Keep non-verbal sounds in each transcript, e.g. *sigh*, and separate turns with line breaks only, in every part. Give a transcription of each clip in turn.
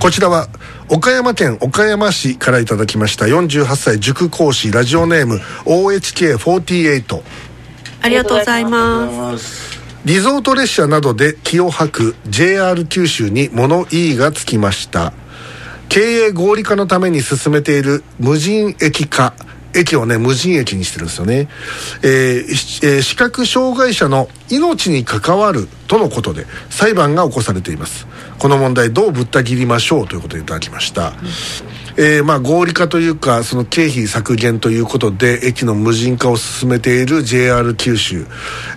こちらは岡山県岡山市からいただきました48歳塾講師ラジオネーム OHK48
ありがとうございます。
リゾート列車などで気を吐く JR 九州に物言いがつきました。経営合理化のために進めている無人駅化駅をね無人駅にしてるんですよね、えーえー、視覚障害者の命に関わるとのことで裁判が起こされています。この問題どうぶった切りましょうということでいただきました、うんえー、まあ合理化というかその経費削減ということで駅の無人化を進めている JR 九州、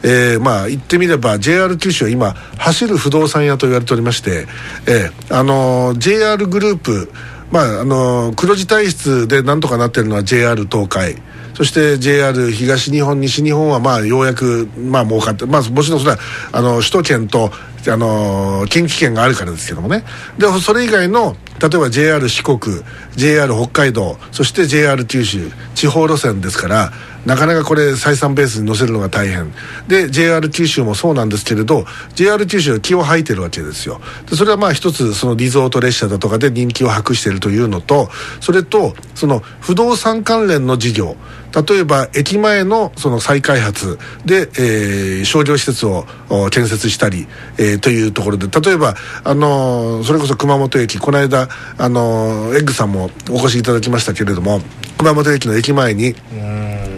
えー、まあ言ってみれば JR 九州は今走る不動産屋と言われておりまして、えー、あのー、JR グループまああの黒字体質でなんとかなってるのは JR 東海。そして JR 東日本西日本はまあようやくまあ儲かってまあもちろんそれはあの首都圏とあの近畿圏があるからですけどもね。でそれ以外の例えば JR 四国 JR 北海道そして JR 九州地方路線ですからなかなかこれ採算ベースに乗せるのが大変。で JR 九州もそうなんですけれど JR 九州は気を吐いてるわけですよ。でそれはまあ一つそのリゾート列車だとかで人気を博しているというのとそれとその不動産関連の事業。例えば駅前のその再開発。で、えー、商業施設を建設したり、えー、というところで。例えば、あのー、それこそ熊本駅。この間、あのー、エッグさんもお越しいただきましたけれども熊本駅の駅前に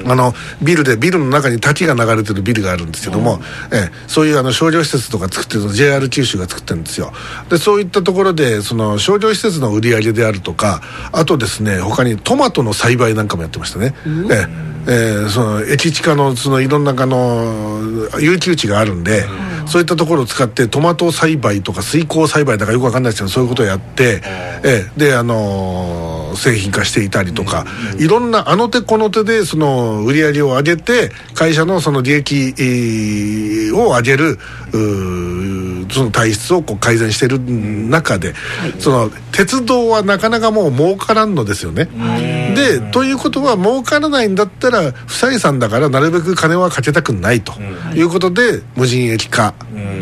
あのビルでビルの中に滝が流れてるビルがあるんですけども、えー、そういうあの商業施設とか作ってるの JR 九州が作ってるんですよ。でそういったところでその商業施設の売り上げであるとかあとですね他にトマトの栽培なんかもやってましたね、えーえー、その駅地下のそのいろんなあの有給地があるんで、うん、そういったところを使ってトマト栽培とか水耕栽培だかよくわかんないですけどそういうことをやって、えー、であのー、製品化していたりとか、うん、いろんなあの手この手でその売り上げを上げて会社のその利益、えー、を上げるその体質をこう改善している中で、はい、その鉄道はなかなかもう儲からんのですよね。でということは儲からないんだったら不採算だからなるべく金はかけたくないということで、無人駅化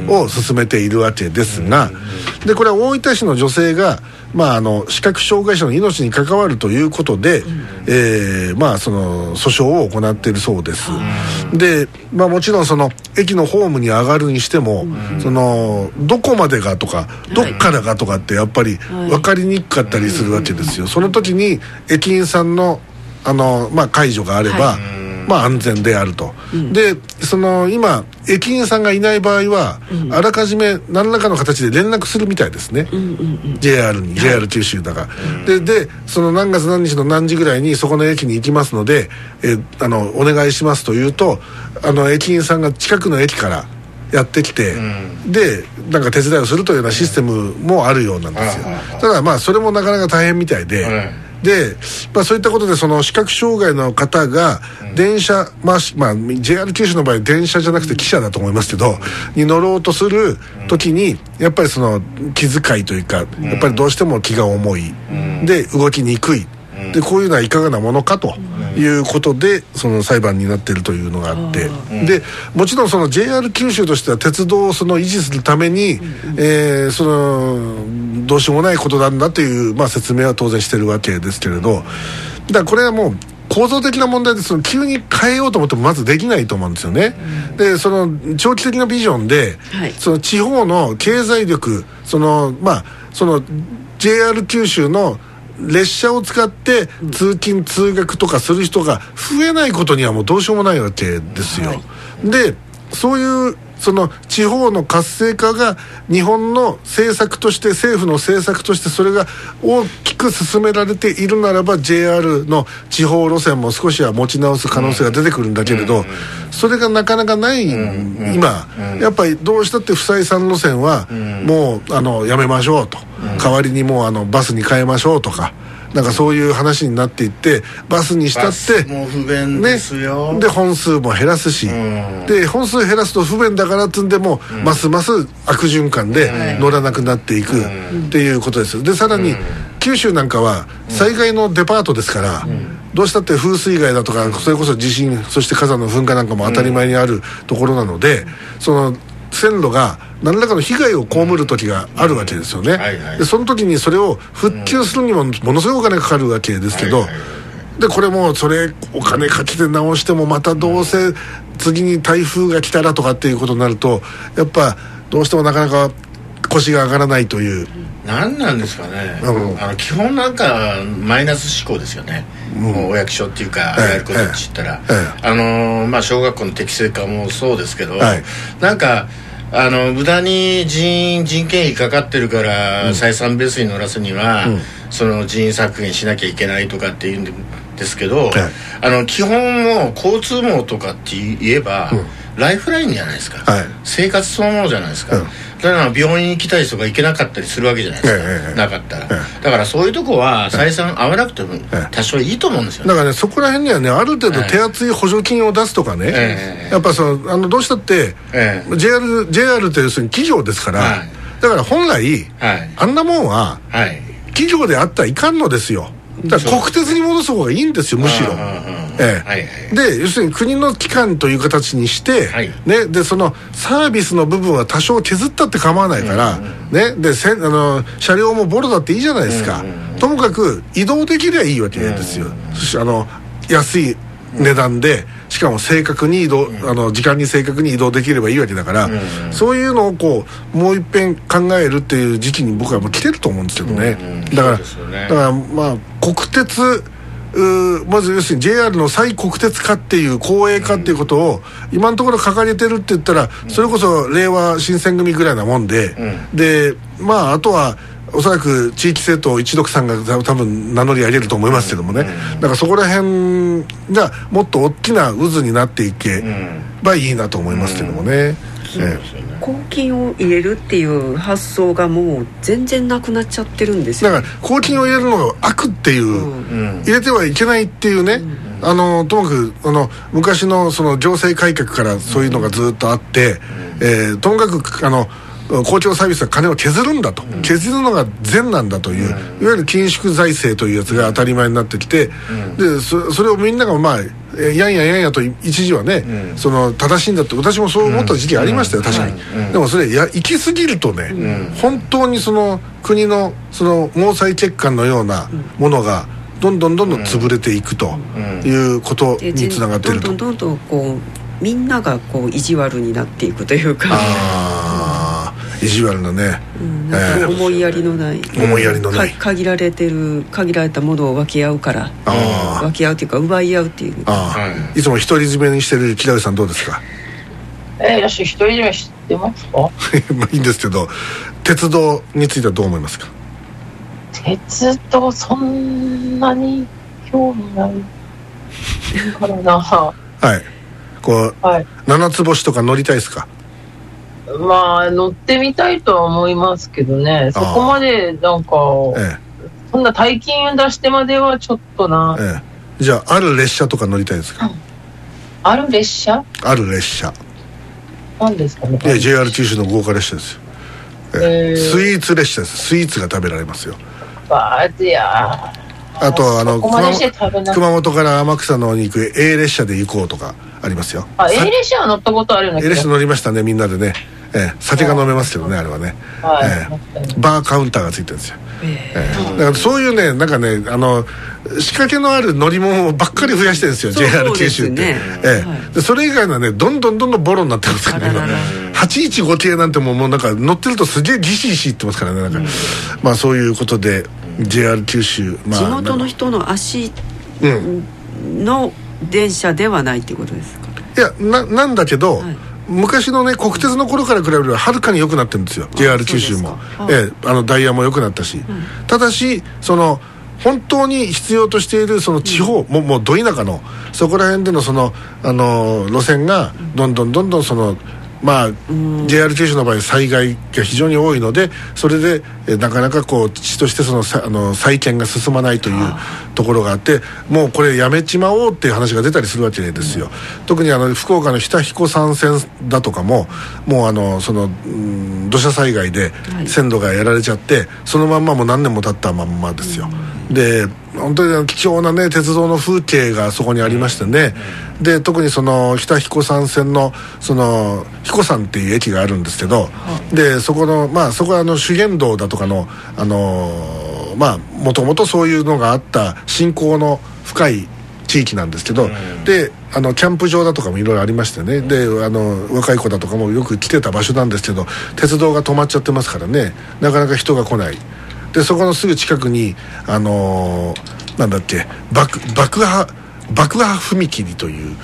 を進めているわけですが、でこれは大分市の女性がまあ、あの視覚障害者の命に関わるということで、うん、えー、まあ、その訴訟を行っているそうです、うん、で、まあ、もちろんその駅のホームに上がるにしても、うん、そのどこまでがとかどっからがとかってやっぱり分かりにくかったりするわけですよ、その時に駅員さんのあの、まあ、解除があれば、はいまあ、安全であると、うん、でその今駅員さんがいない場合は、うん、あらかじめ何らかの形で連絡するみたいですね、うんうんうん、JR に JR 九州だから、ででその何月何日の何時ぐらいにそこの駅に行きますのでえあのお願いしますというとあの駅員さんが近くの駅からやってきて、うん、でなんか手伝いをするというようなシステムもあるようなんですよ、ただまあそれもなかなか大変みたいで、で、まあ、そういったことでその視覚障害の方が電車、まあまあ、JR 九州の場合電車じゃなくて汽車だと思いますけど、に乗ろうとする時にやっぱりその気遣いというかやっぱりどうしても気が重い、で動きにくい。でこういうのはいかがなものかということでその裁判になっているというのがあって。でもちろんその JR 九州としては鉄道をその維持するために、えー、そのどうしようもないことなんだという、まあ、説明は当然してるわけですけれど。だからこれはもう構造的な問題でその急に変えようと思ってもまずできないと思うんですよね。でその長期的なビジョンで、はい、その地方の経済力そのまあその JR 九州の列車を使って通勤通学とかする人が増えないことにはもうどうしようもないわけですよ。はい、でそういうその地方の活性化が日本の政策として政府の政策としてそれが大きく進められているならば JR の地方路線も少しは持ち直す可能性が出てくるんだけれどそれがなかなかない今。やっぱりどうしたって不採算路線はもうあのやめましょうと。代わりにもうあのバスに変えましょうとか。なんかそういう話になっていってバスにしたって
もう不便ですよ、
ね、で本数も減らすし、うん、で本数減らすと不便だからっつんでも、うん、ますます悪循環で乗らなくなっていくっていうことです。でさらに、九州なんかは災害のデパートですから、どうしたって風水害だとかそれこそ地震そして火山の噴火なんかも当たり前にあるところなので、その線路が何らかの被害を被る時があるわけですよね、でその時にそれを復旧するにもものすごいお金かかるわけですけど、でこれもそれお金かけて直してもまたどうせ次に台風が来たらとかっていうことになるとやっぱどうしてもなかなか腰が上がらないという。
何なんですかね、
うん。
あの基本なんかマイナス思考ですよね、もうお役所っていうか、
ええ
やることって言ったら、
え
あのーまあ小学校の適正化もそうですけど、
はい。
なんかあの無駄に人員人件費かかってるから、採算ベースに乗らすには、その人員削減しなきゃいけないとかっていうんですけど、
え
あの基本も交通網とかって言えば、ライフラインじゃないですか、
はい。
生活そのものじゃないですか、
うん。
だから病院行きたい人が行けなかったりするわけじゃないですか、なかったら、
え
だからそういうとこは採算合わなくても
え
多少いいと思うんですよね。
だからねそこら辺にはねある程度手厚い補助金を出すとかね、
ええ。
やっぱそのあのどうしたって、
ええ。
JR, JR って要するに企業ですから、
はい。
だから本来
はい。
あんなもんは
はい。
企業であったらいかんのですよだから国鉄に戻す方がいいんですよむしろ。
うんうんうん
えで要するに国の機関という形にして、
はい。
ね、でそのサービスの部分は多少削ったって構わないから、ね、であの車両もボロだっていいじゃないですか、ともかく移動できりゃいいわけですよ、あの安い値段でしかも正確に移動、あの時間に正確に移動できればいいわけだから、そういうのをこうもう一遍考えるっていう時期に僕はもう来てると思うんですけどね、だから
ね。
だからまあ国鉄うーまず要するに JR の再国鉄化っていう公営化っていうことを今のところ掲げてるって言ったらそれこそ令和新選組ぐらいなもんで、でまああとはおそらく地域政党一読さんが多分名乗り上げると思いますけどもね、だからそこら辺がもっと大きな渦になっていけばいいなと思いますけどもね。ええ。
公金を入れるっていう発想がもう全然なくなっちゃってるんですよ。
だから公金を入れるのが悪っていう、
うん。
入れてはいけないっていうね、あのともかくあの昔のその行政改革からそういうのがずっとあって、えーともかくあの公共サービスは金を削るんだと、削るのが善なんだという、いわゆる緊縮財政というやつが当たり前になってきて、でそそれをみんながまあえーやんややんやと一時はね、その正しいんだって私もそう思った時期ありましたよ、確かに、でもそれや行き過ぎるとね、本当にその国のその毛細血管のようなものがどんどんどんどん潰れていくということ
で
につながってると。
どんどんどんどんこうみんながこう意地悪になっていくというか。
ああ意地悪なね、
うんなんか思いやりのない。
思いやりのない。
か限られてる限られたものを分け合うから。分け合うっていうか奪い合うっていう。
ああ、、
はい。
つも独り占めにしてる木田さんどうですか？
えー、よし、独り占め知ってますか？*laughs*
まあいいんですけど鉄道についてはどう思いますか？
鉄道そんなに興味ないからな。*laughs*
はい。こう
はい。
七つ星とか乗りたいですか？
まあ、乗ってみたいとは思いますけどね。そこまで、なんか、
え
そんな大金出してまではちょっとな。
え。え。えじゃあある列車とか乗りたいですか？
ある列車？
ある列車。
なんですかね。
いや JR 九州の豪華列車ですよ、ええ。
え。ー
スイーツ列車です。スイーツが食べられますよ。
バーいや。
あとあの熊本から天草の方に行く A 列車で行こうとかありますよ。
あ、
さ
A 列車は乗ったことあるんだ
A
けど。
列車乗りましたねみんなでね、ええ酒が飲めますけどねあれはね、
はい。
ええ。
乗ったよ
バーカウンターがついてるんですよ、
え
え。えだからそういうねなんかねあの仕掛けのある乗り物ばっかり増やしてるんですよ、JR 九州って、
ね
ええ。
はい
でそれ以外のはねどんどんどんどんボロになってますからね今
あららら。
815系なんてもうもうなんか乗ってるとすげえギシギシいってますからねなんか、まあそういうことで JR 九州まあ
地元の人の足
うん。
の電車ではないっていうことですか？
いやななんだけど、
はい
昔のね国鉄の頃から比べればはるかに良くなってるんですよ。JR 九州も
そうですか。
ええあのダイヤも良くなったし、ただしその本当に必要としているその地方、もうもうど田舎のそこら辺でのそのあの路線がどんどんどんどんそのまあ、JR 九州の場合災害が非常に多いのでそれでえなかなかこう父としてそのさあの再建が進まないというところがあってもうこれやめちまおうっていう話が出たりするわけですよ、特にあの福岡の日田彦山線だとかももうあのそのうん土砂災害で
はい。
線路がやられちゃってそのまんまもう何年も経ったまんまですよ、で本当に貴重なね鉄道の風景がそこにありましてね、で特にその北彦山線のその彦山っていう駅があるんですけど、でそこのまあそこはあの修験道だとかのあのまあもともとそういうのがあった信仰の深い地域なんですけど、であのキャンプ場だとかもいろいろありましてね、であの若い子だとかもよく来てた場所なんですけど鉄道が止まっちゃってますからね。なかなか人が来ないでそこのすぐ近くにあのーなんだっけ爆爆破爆破踏切という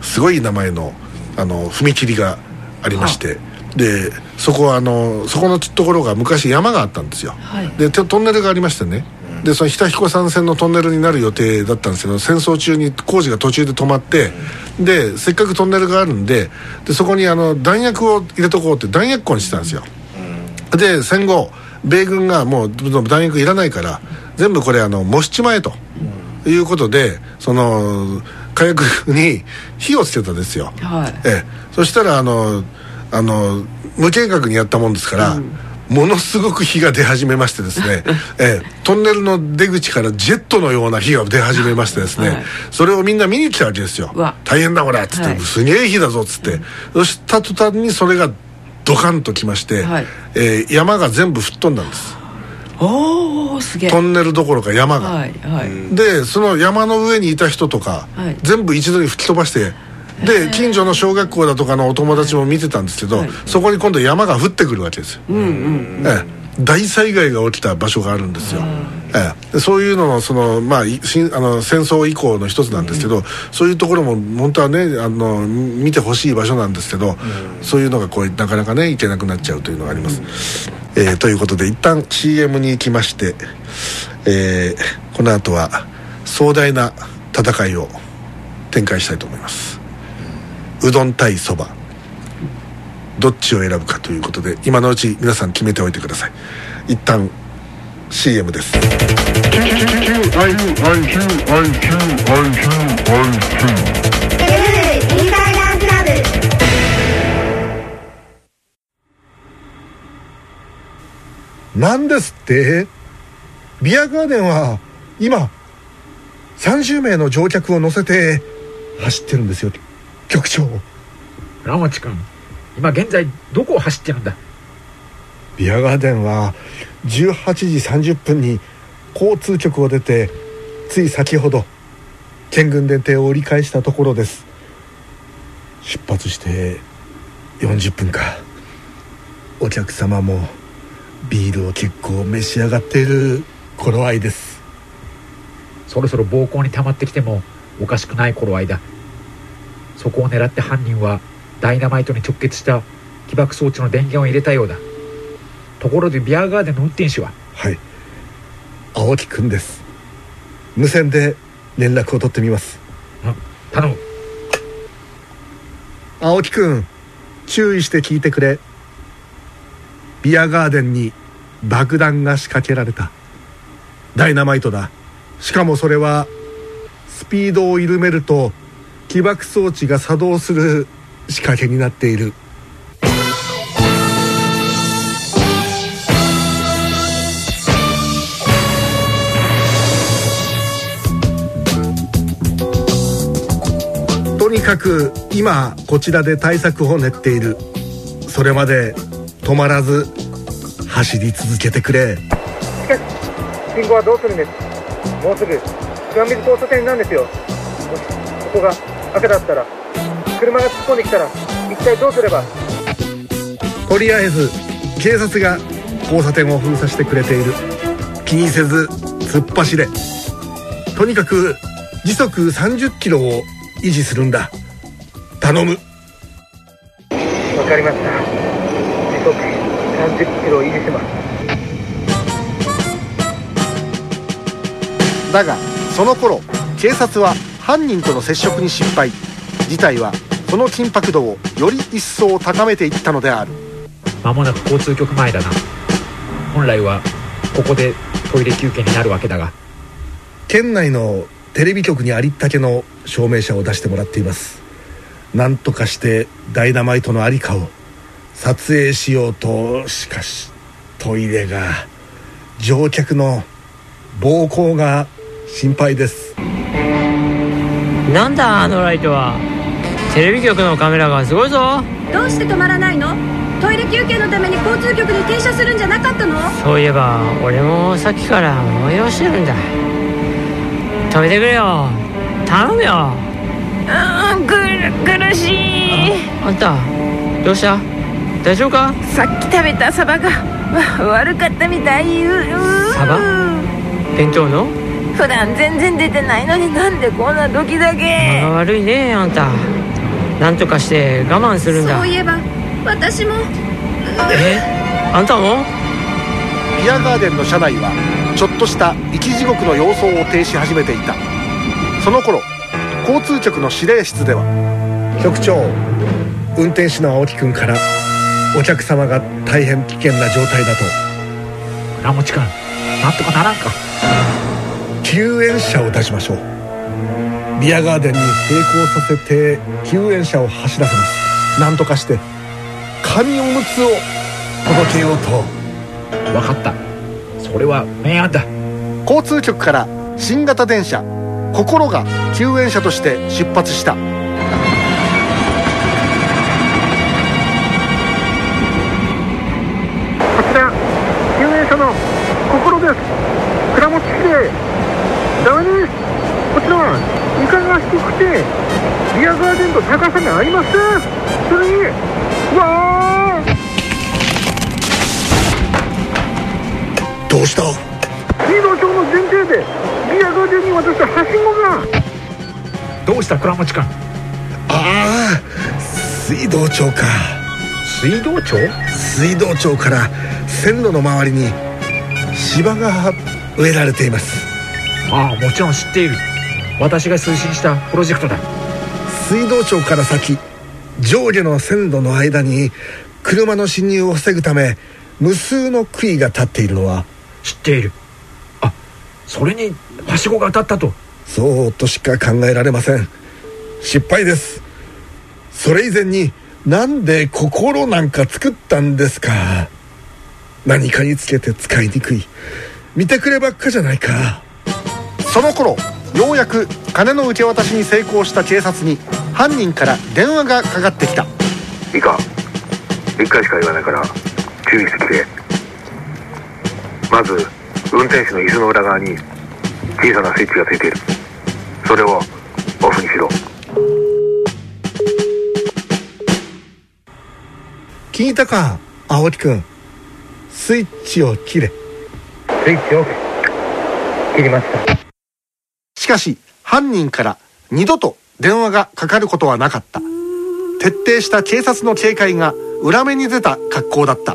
すごい名前のあの踏切がありまして、でそこはあのそこのところが昔山があったんですよ、
はい。
でトトンネルがありましてね。でその北彦山線のトンネルになる予定だったんですけど戦争中に工事が途中で止まってでせっかくトンネルがあるんででそこにあの弾薬を入れとこうって弾薬庫にしてたんですよ。で戦後米軍がもう弾薬いらないから全部これあの模しちまえと、いうことでその火薬に火をつけたんですよ、
はい。
ええ、そしたらあのあの無計画にやったもんですから、ものすごく火が出始めましてですね、*laughs* ええ、トンネルの出口からジェットのような火が出始めましてですね、
はい。
それをみんな見に来たわけですよ。大変だこれっつって、
はい。
すげえ火だぞっつって、そした途端にそれがドカンときまして、
はい。
えー山が全部吹っ飛んだんです。
おおすげえ。
トンネルどころか山が、
はいはい、
でその山の上にいた人とか、
はい。
全部一度に吹き飛ばしてで近所の小学校だとかのお友達も見てたんですけど、
はい。
そこに今度山が降ってくるわけですよ、
うんうん。
ええ大災害が起きた場所があるんですよ、ええ。でそういうののその、まあ、あの戦争以降の一つなんですけど、そういうところも本当はねあの見てほしい場所なんですけど、そういうのがこうなかなかね行けなくなっちゃうというのがあります、えーということで一旦 CM に行きまして、えーこの後は壮大な戦いを展開したいと思います。うどん対そばどっちを選ぶかということで今のうち皆さん決めておいてください。一旦 CM です。なんですって？ビアガーデンは今30名の乗客を乗せて走ってるんですよ。局長。
ラモチ君。今現在どこを走ってるんだ？
ビアガーデンは18時30分に交通局を出てつい先ほど県軍電停を折り返したところです。出発して40分か。お客様もビールを結構召し上がっている頃合いです。
そろそろ暴行に溜まってきてもおかしくない頃合いだ。そこを狙って犯人はダイナマイトに直結した起爆装置の電源を入れたようだ。ところでビアガーデンの運転手は。
はい。青木くんです。無線で連絡を取ってみます。
頼む。
青木くん注意して聞いてくれ。ビアガーデンに爆弾が仕掛けられた。ダイナマイトだ。しかもそれはスピードを緩めると起爆装置が作動する仕掛けになっている。とにかく今こちらで対策を練っている。それまで止まらず走り続けてくれ。
しかし信号はどうするんです？もうすぐ。岩水交差点なんですよ。もしここが赤だったら。車が突っ込んできたら一体どうすれば？
とりあえず警察が交差点を封鎖してくれている。気にせず突っ走れ。とにかく時速30キロを維持するんだ。頼む。
わかりました。時速30キロを維持します。
だがその頃警察は犯人との接触に失敗事態はその緊迫度をより一層高めていったのである。
間もなく交通局前だな。本来はここでトイレ休憩になるわけだが。
県内のテレビ局にありったけの証明者を出してもらっています。何とかしてダイナマイトのありかを撮影しようと。しかしトイレが乗客の暴行が心配です。
なんだあのライトはテレビ局のカメラがすごいぞ。
どうして止まらないの？トイレ休憩のために交通局に停車するんじゃなかったの？
そういえば俺もさっきから催してるんだ。止めてくれよ。頼むよ。
うん苦苦しい。
あんたどうした？大丈夫か？
さっき食べたサバがわ悪かったみたい。うう
サバ？弁当の？
普段全然出てないのになんでこんな時だけ？
悪いねあんたなんとかして我慢するんだ。
そういえば私も。
え？あんたも？
ビアガーデンの車内はちょっとした生き地獄の様相を呈し始めていた。その頃交通局の指令室では局長運転手の青木君からお客様が大変危険な状態だと。
倉持君なんとかならんか。
救援車を出しましょうビアガーデンに並行させて救援車を走らせます。なんとかして紙おむつを届けようと。
分かった。それは明暗だ。
交通局から新型電車心が救援車として出発した。
ビアガーデンと高さがありませんそれにうわー
どうした？
水道橋の前提でビアガーデンに渡したはしごが
どうした倉持君
ああ水道橋か。
水道庁？
水道庁から線路の周りに芝が植えられています。
ああもちろん知っている。私が推進したプロジェクトだ
水道庁から先上下の線路の間に車の進入を防ぐため無数の杭が立っているのは
知っている。あそれにはしごが当たったと。
そうとしか考えられません。失敗です。それ以前になんで心なんか作ったんですか？何かにつけて使いにくい。見てくればっかじゃないか。その頃ようやく金の受け渡しに成功した警察に犯人から電話がかかってきた。
いいか。一回しか言わないから注意してきて。まず運転手の椅子の裏側に小さなスイッチがついている。それをオフにしろ。
聞いたか青木くん。スイッチを切れ。
スイッチオフ。切りました。
しかし犯人から二度と電話がかかることはなかった。徹底した警察の警戒が裏目に出た格好だった。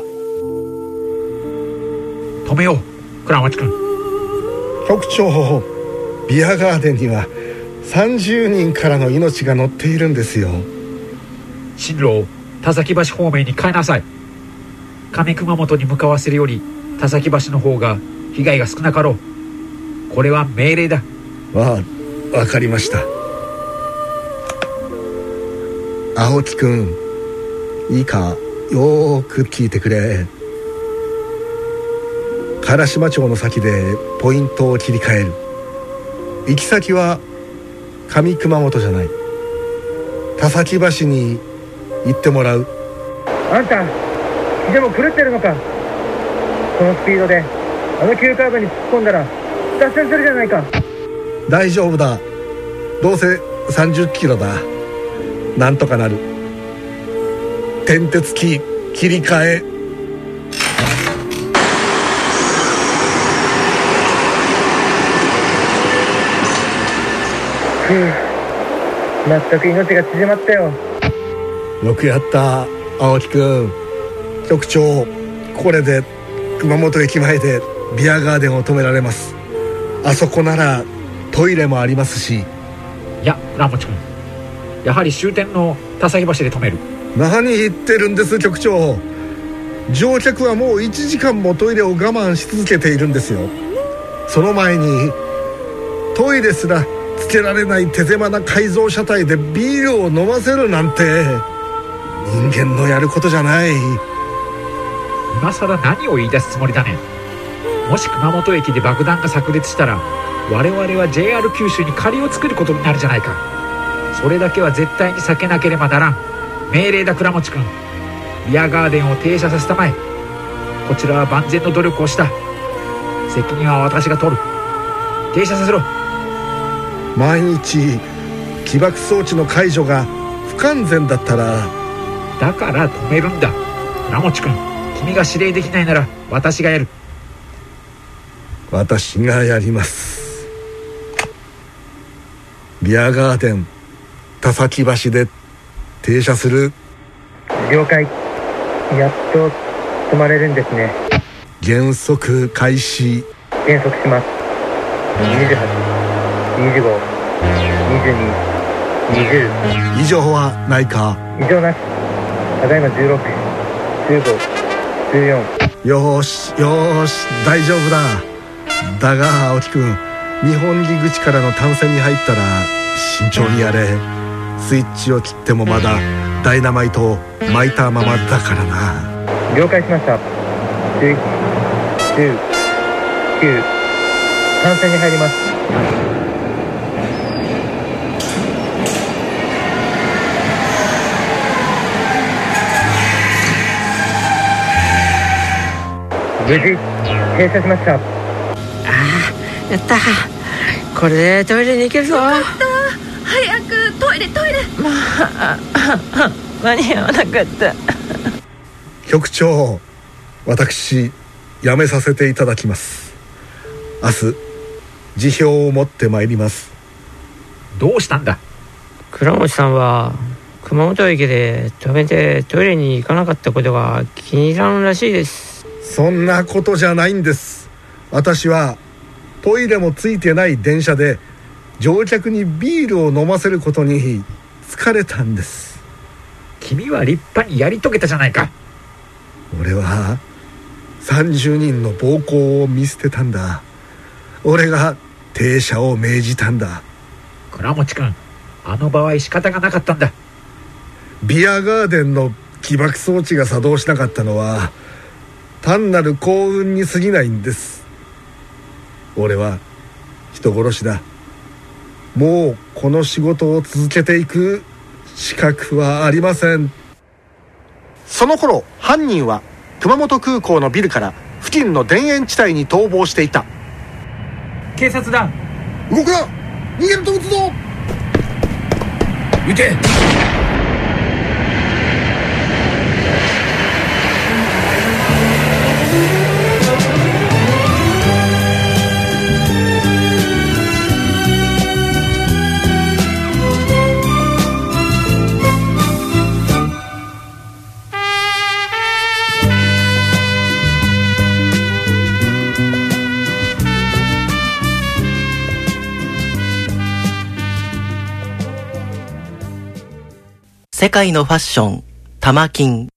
止めよう倉持君
局長ビアガーデンには30人からの命が乗っているんですよ。
進路を田崎橋方面に変えなさい。上熊本に向かわせるより田崎橋の方が被害が少なかろう。これは命令だ
わあわかりました。青木くんいいか？よく聞いてくれ。唐島町の先でポイントを切り替える。行き先は上熊本じゃない。田崎橋に行ってもらう。
あんたでも狂ってるのか。このスピードであの急カーブに突っ込んだら脱線するじゃないか。
大丈夫だ。どうせ30キロだ。なんとかなる。転鉄キー切り替え。
全く命が縮まったよ。
よくやった青木くん。局長これで熊本駅前でビアガーデンを止められます。あそこならトイレもありますし。
いや倉持君。やはり終点の田崎橋で止める。
何言ってるんです局長。乗客はもう1時間もトイレを我慢し続けているんですよ。その前にトイレすらつけられない手狭な改造車体でビールを飲ませるなんて人間のやることじゃない。
今更何を言い出すつもりだね。もし熊本駅で爆弾が炸裂したら我々は JR 九州に借りを作ることになるじゃないか。それだけは絶対に避けなければならん。命令だ倉持君。ビアガーデンを停車させたまえ。こちらは万全の努力をした。責任は私が取る。停車させろ。
毎日起爆装置の解除が不完全だったら。
だから止めるんだ。倉持君。君が指令できないなら私がやる。
私がやりますビアガーデン田崎橋で停車する。
了解やっと止まれるんですね。
減速開始。
減速します。28252220
異常はないか。
異常なし。ただいま161514
よーしよーし大丈夫だ。だが青木くん日本入り口からの単線に入ったら慎重にやれ。スイッチを切ってもまだダイナマイトを巻いたままだからな。
了解しました。11、10、9単線に入ります。無事停車しました。
あやったこれでトイレに行けるぞ
イレトイレ。
まあ *laughs* 間に合わなかった
局長私辞めさせていただきます。明日辞表を持ってまいります。
どうしたんだ？
倉持さんは熊本駅で止めてトイレに行かなかったことが気に入らんらしいです。
そんなことじゃないんです。私はトイレもついてない電車で乗客にビールを飲ませることに疲れたんです。
君は立派にやり遂げたじゃないか。
俺は30人の暴行を見捨てたんだ。俺が停車を命じたんだ。
倉持君あの場合仕方がなかったんだ。
ビアガーデンの起爆装置が作動しなかったのは単なる幸運に過ぎないんです。俺は人殺しだもうこの仕事を続けていく資格はありません。その頃犯人は熊本空港のビルから付近の田園地帯に逃亡していた。
警察だ
動くな！逃げると撃つぞ！
撃て
世界のファッション、玉金。